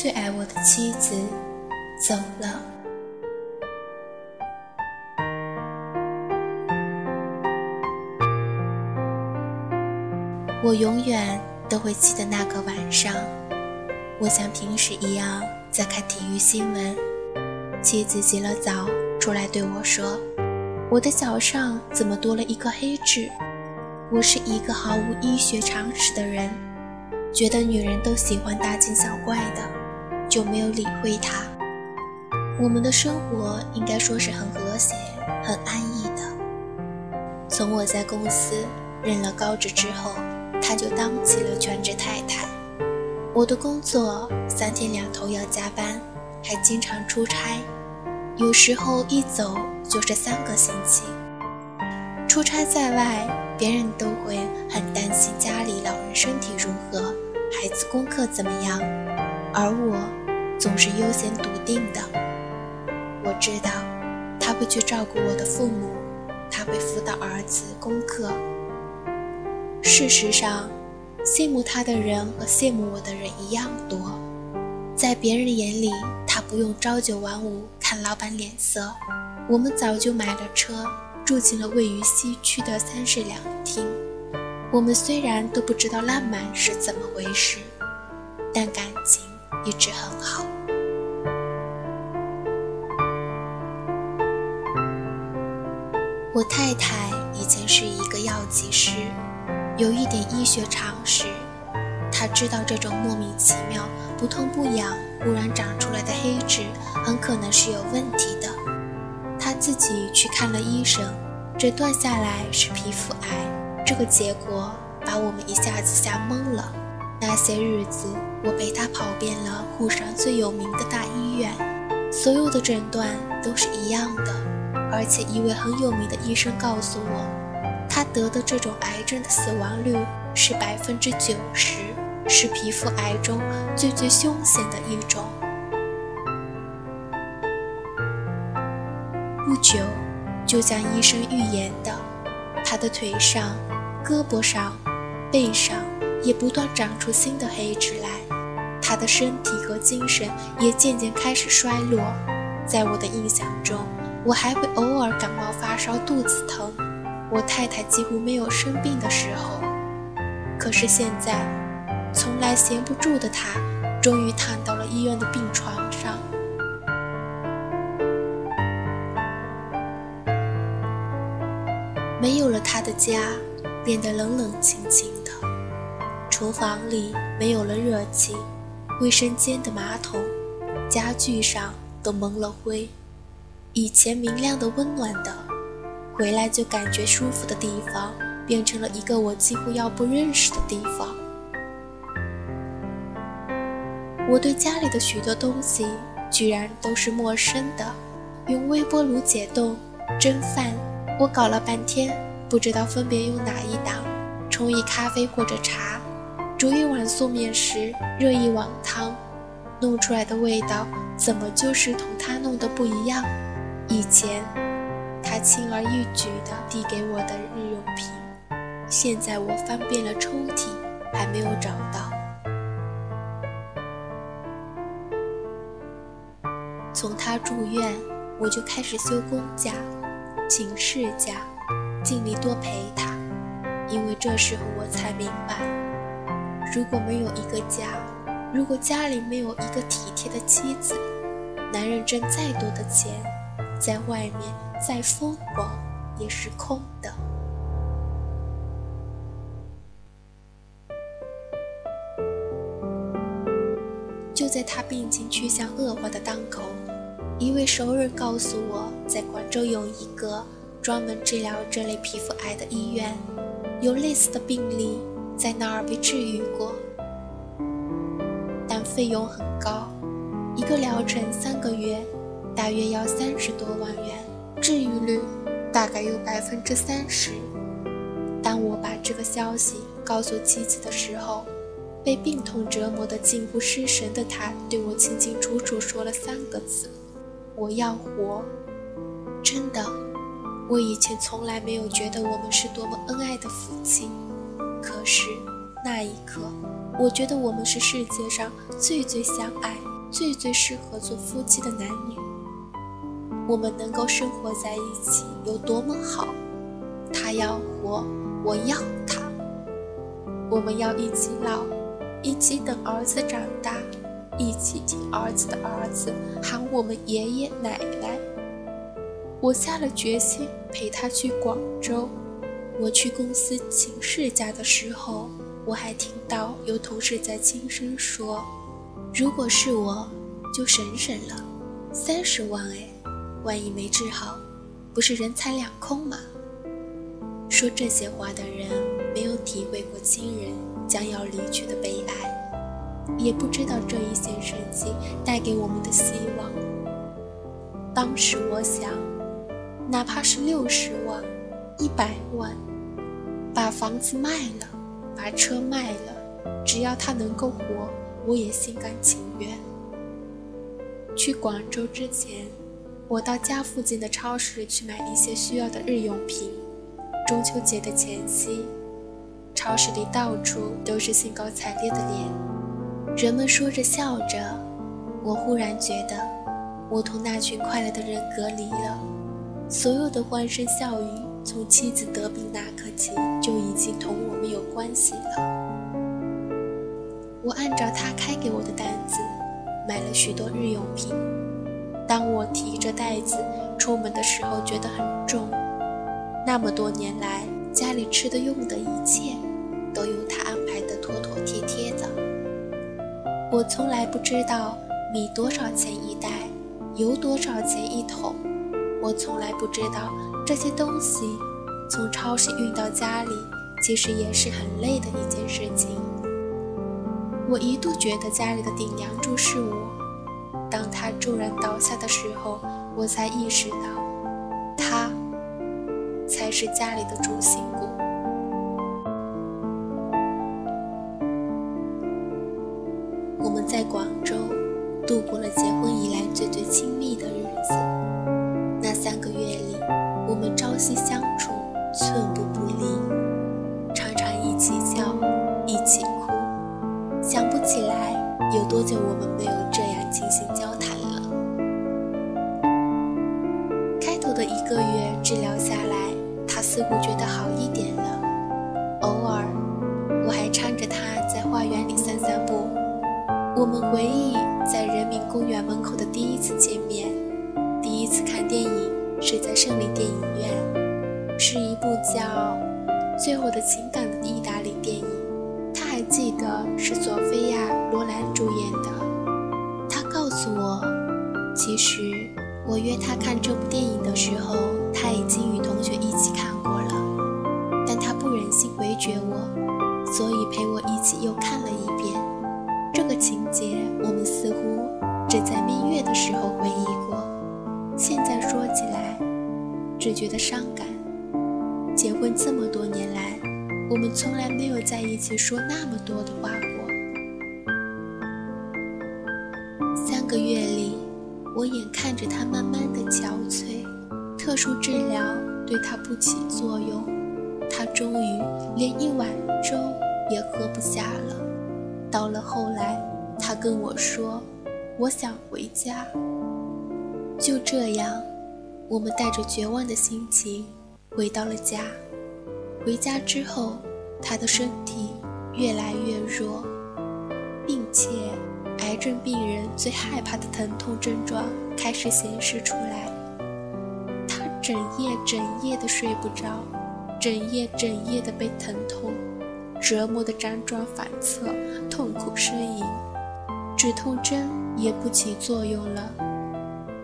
最爱我的妻子走了。我永远都会记得那个晚上，我像平时一样在看体育新闻，妻子洗了澡出来对我说：“我的脚上怎么多了一颗黑痣？”我是一个毫无医学常识的人，觉得女人都喜欢大惊小怪的，就没有理会他。我们的生活应该说是很和谐、很安逸的。从我在公司任了高职之后。他就当起了全职太太。我的工作三天两头要加班，还经常出差，有时候一走就是三个星期。出差在外，别人都会很担心家里老人身体如何，孩子功课怎么样，而我总是悠闲笃定的。我知道他会去照顾我的父母，他会辅导儿子功课。事实上，羡慕他的人和羡慕我的人一样多。在别人眼里，他不用朝九晚五看老板脸色。我们早就买了车，住进了位于西区的三室两厅。我们虽然都不知道浪漫是怎么回事，但感情一直很好。我太太以前是一个药剂师。有一点医学常识，她知道这种莫名其妙、不痛不痒、忽然长出来的黑痣很可能是有问题的。她自己去看了医生，诊断下来是皮肤癌。这个结果把我们一下子吓懵了。那些日子，我陪他跑遍了沪上最有名的大医院，所有的诊断都是一样的，而且一位很有名的医生告诉我。他得的这种癌症的死亡率是百分之九十，是皮肤癌中最最凶险的一种。不久，就像医生预言的，他的腿上、胳膊上、背上也不断长出新的黑痣来，他的身体和精神也渐渐开始衰落。在我的印象中，我还会偶尔感冒发烧、肚子疼。我太太几乎没有生病的时候，可是现在，从来闲不住的她，终于躺到了医院的病床上。没有了他的家，变得冷冷清清，厨房里没有了热气，卫生间的马桶、家具上都蒙了灰，以前明亮的、温暖的。回来就感觉舒服的地方，变成了一个我几乎要不认识的地方。我对家里的许多东西居然都是陌生的。用微波炉解冻、蒸饭，我搞了半天，不知道分别用哪一档。冲一咖啡或者茶，煮一碗素面时热一碗汤，弄出来的味道怎么就是同他弄的不一样？以前。他轻而易举地递给我的日用品，现在我翻遍了抽屉，还没有找到。从他住院，我就开始休公假、请事假，尽力多陪他，因为这时候我才明白，如果没有一个家，如果家里没有一个体贴的妻子，男人挣再多的钱，在外面。再疯狂也是空的。就在他病情趋向恶化的当口，一位熟人告诉我，在广州有一个专门治疗这类皮肤癌的医院，有类似的病例在那儿被治愈过，但费用很高，一个疗程三个月，大约要三十多万元。治愈率大概有百分之三十。当我把这个消息告诉妻子的时候，被病痛折磨得近乎失神的她对我清清楚楚说了三个字：“我要活。”真的，我以前从来没有觉得我们是多么恩爱的夫妻，可是那一刻，我觉得我们是世界上最最相爱、最最适合做夫妻的男女。我们能够生活在一起有多么好？他要活，我要他。我们要一起老，一起等儿子长大，一起听儿子的儿子喊我们爷爷奶奶。我下了决心陪他去广州。我去公司请事假的时候，我还听到有同事在轻声说：“如果是我，就省省了，三十万哎。”万一没治好，不是人财两空吗？说这些话的人没有体会过亲人将要离去的悲哀，也不知道这一线生机带给我们的希望。当时我想，哪怕是六十万、一百万，把房子卖了，把车卖了，只要他能够活，我也心甘情愿。去广州之前。我到家附近的超市去买一些需要的日用品。中秋节的前夕，超市里到处都是兴高采烈的脸，人们说着笑着。我忽然觉得，我同那群快乐的人隔离了。所有的欢声笑语，从妻子得病那刻起就已经同我们有关系了。我按照他开给我的单子，买了许多日用品。当我提着袋子出门的时候，觉得很重。那么多年来，家里吃的用的一切，都由他安排的妥妥帖帖的。我从来不知道米多少钱一袋，油多少钱一桶。我从来不知道这些东西从超市运到家里，其实也是很累的一件事情。我一度觉得家里的顶梁柱是我。当他骤然倒下的时候，我才意识到，他才是家里的主心骨。我们在广州度过了结婚以来最最亲密的日子。多久我们没有这样。进行交谈了。开头的一个月治疗下来，他似乎觉得好一点了。偶尔，我还搀着他在花园里散散步。我们回忆在人民公园门口的第一次见面，第一次看电影是在胜利电影院，是一部叫《最后的情感》的意大利电影。他还记得是索菲亚·其实我约他看这部电影的时候，他已经与同学一起看过了，但他不忍心回绝我，所以陪我一起又看了一遍。这个情节，我们似乎只在蜜月的时候回忆过，现在说起来，只觉得伤感。结婚这么多年来，我们从来没有在一起说那么多的话过。三个月里，我眼看着他慢慢的憔悴，特殊治疗对他不起作用，他终于连一碗粥也喝不下了。到了后来，他跟我说：“我想回家。”就这样，我们带着绝望的心情回到了家。回家之后，他的身体越来越弱，并且。症病人最害怕的疼痛症状开始显示出来，他整夜整夜的睡不着，整夜整夜的被疼痛折磨的辗转反侧，痛苦呻吟，止痛针也不起作用了。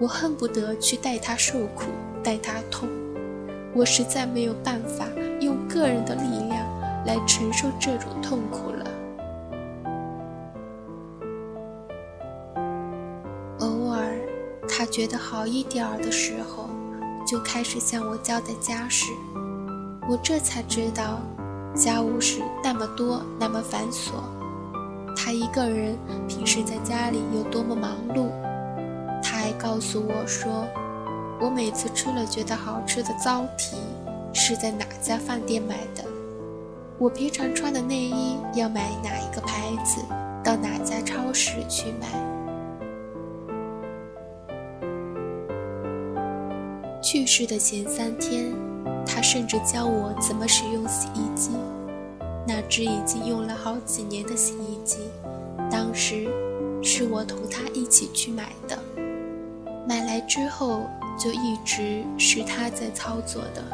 我恨不得去带他受苦，带他痛，我实在没有办法用个人的力量来承受这种痛苦觉得好一点儿的时候，就开始向我交代家事。我这才知道，家务事那么多，那么繁琐。他一个人平时在家里有多么忙碌。他还告诉我说，我每次吃了觉得好吃的糟蹄，是在哪家饭店买的。我平常穿的内衣要买哪一个牌子，到哪家超市去买。去世的前三天，他甚至教我怎么使用洗衣机。那只已经用了好几年的洗衣机，当时是我同他一起去买的。买来之后就一直是他在操作的。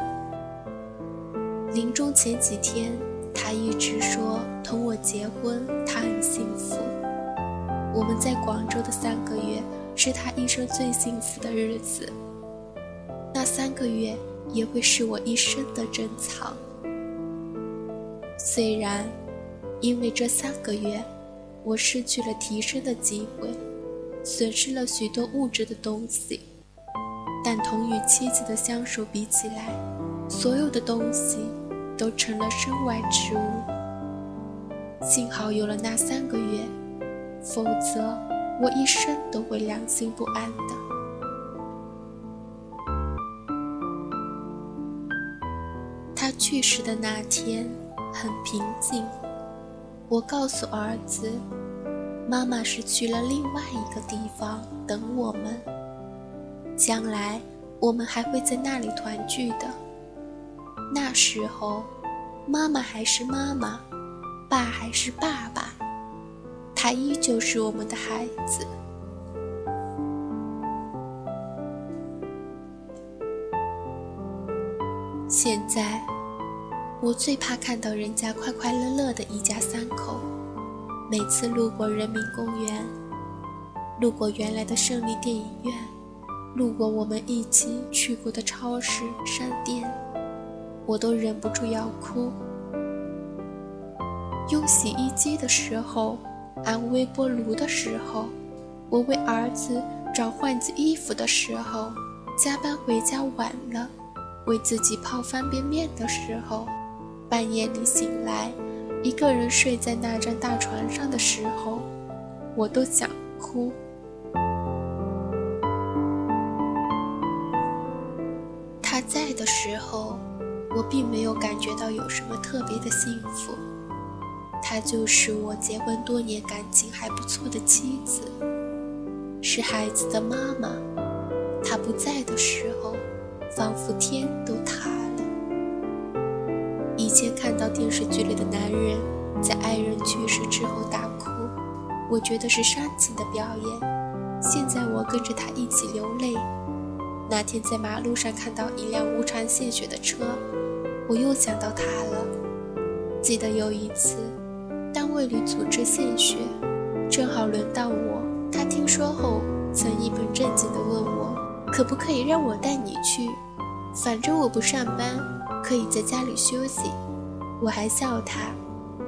临终前几天，他一直说同我结婚，他很幸福。我们在广州的三个月是他一生最幸福的日子，那三个月也会是我一生的珍藏。虽然因为这三个月，我失去了提升的机会，损失了许多物质的东西，但同与妻子的相守比起来，所有的东西都成了身外之物。幸好有了那三个月。否则，我一生都会良心不安的。去世的那天很平静。我告诉儿子，妈妈是去了另外一个地方等我们，将来我们还会在那里团聚的。那时候，妈妈还是妈妈，爸还是爸爸。他依旧是我们的孩子。现在，我最怕看到人家快快乐乐的一家三口。每次路过人民公园，路过原来的胜利电影院，路过我们一起去过的超市、商店，我都忍不住要哭。用洗衣机的时候。按微波炉的时候，我为儿子找换季衣服的时候，加班回家晚了，为自己泡方便面的时候，半夜里醒来，一个人睡在那张大床上的时候，我都想哭。他在的时候，我并没有感觉到有什么特别的幸福。她就是我结婚多年、感情还不错的妻子，是孩子的妈妈。她不在的时候，仿佛天都塌了。电视剧里的男人在爱人去世之后大哭，我觉得是煽情的表演。现在我跟着他一起流泪。那天在马路上看到一辆无偿献血的车，我又想到他了。记得有一次。单位里组织献血，正好轮到我。他听说后，曾一本正经地问我，可不可以让我带你去？反正我不上班，可以在家里休息。我还笑他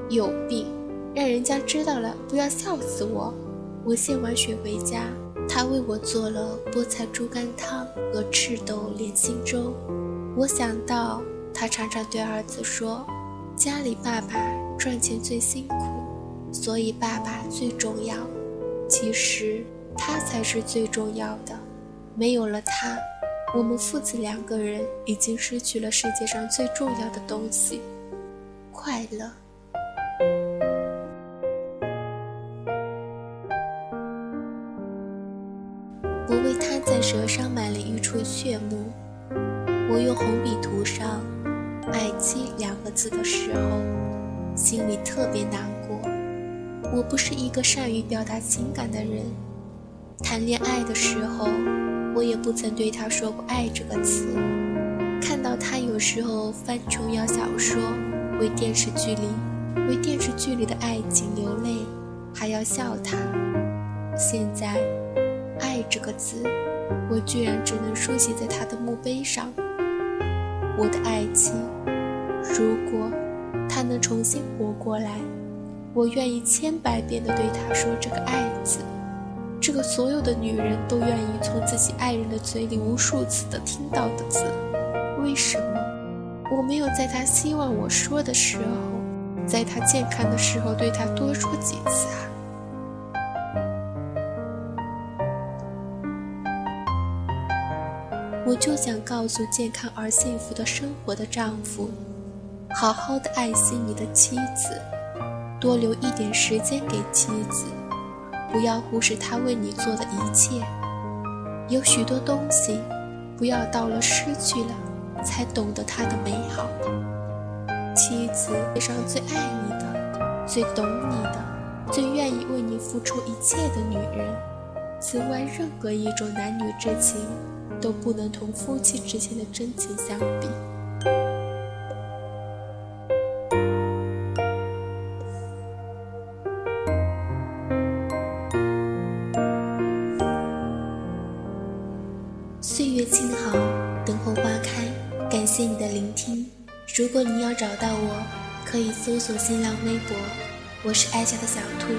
有病，让人家知道了不要笑死我。我献完血回家，他为我做了菠菜猪肝汤和赤豆莲心粥。我想到他常常对儿子说，家里爸爸。赚钱最辛苦，所以爸爸最重要。其实他才是最重要的。没有了他，我们父子两个人已经失去了世界上最重要的东西——快乐。我为他在舌上买了一处血目，我用红笔涂上“爱妻”两个字的时候。心里特别难过。我不是一个善于表达情感的人，谈恋爱的时候，我也不曾对他说过“爱”这个词。看到他有时候翻琼瑶小说，为电视剧里为电视剧里的爱情流泪，还要笑他。现在，“爱”这个字，我居然只能书写在他的墓碑上。我的爱情，如果。他能重新活过来，我愿意千百遍的对他说这个“爱”字，这个所有的女人都愿意从自己爱人的嘴里无数次的听到的字。为什么我没有在他希望我说的时候，在他健康的时候对他多说几次啊？我就想告诉健康而幸福的生活的丈夫。好好的爱惜你的妻子，多留一点时间给妻子，不要忽视她为你做的一切。有许多东西，不要到了失去了，才懂得它的美好。妻子，世上最爱你的、最懂你的、最愿意为你付出一切的女人。此外，任何一种男女之情，都不能同夫妻之间的真情相比。找到我，可以搜索新浪微博，我是爱家的小兔。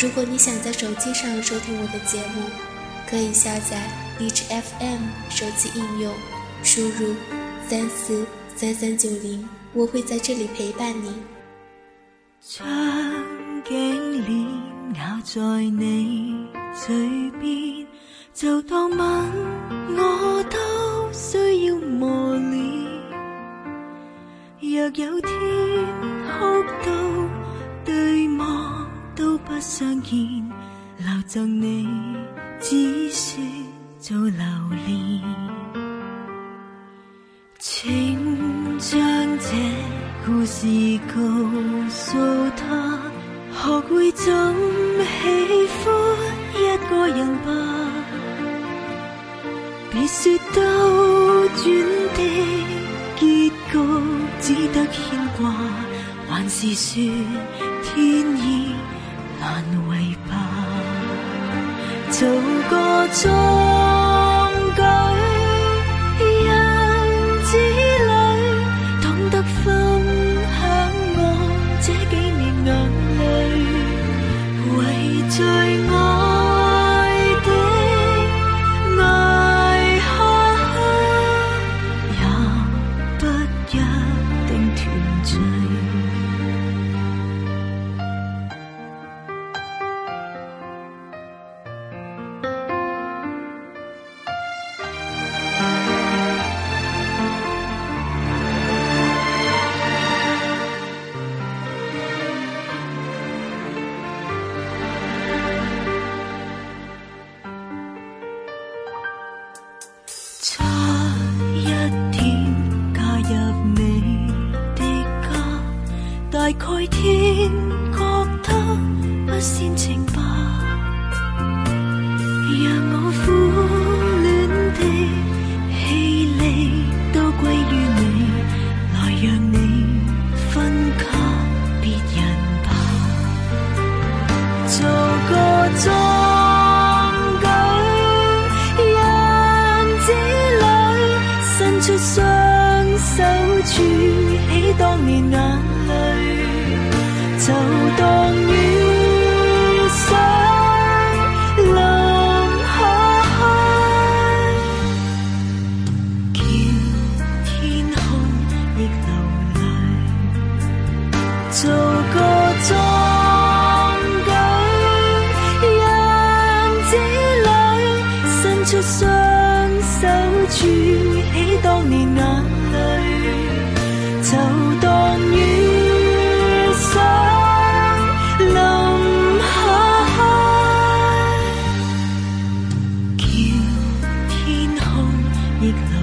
如果你想在手机上收听我的节目，可以下载荔枝 FM 手机应用，输入三四三三九零，我会在这里陪伴你。将颈链咬在你嘴边，就当吻我都需要磨练。若有天哭到对望都不相见，留赠你只说做留恋。请将这故事告诉他，学会怎喜欢一个人吧。别说兜转的结局，只得牵挂，还是说天意难违吧。做个壮 Victor.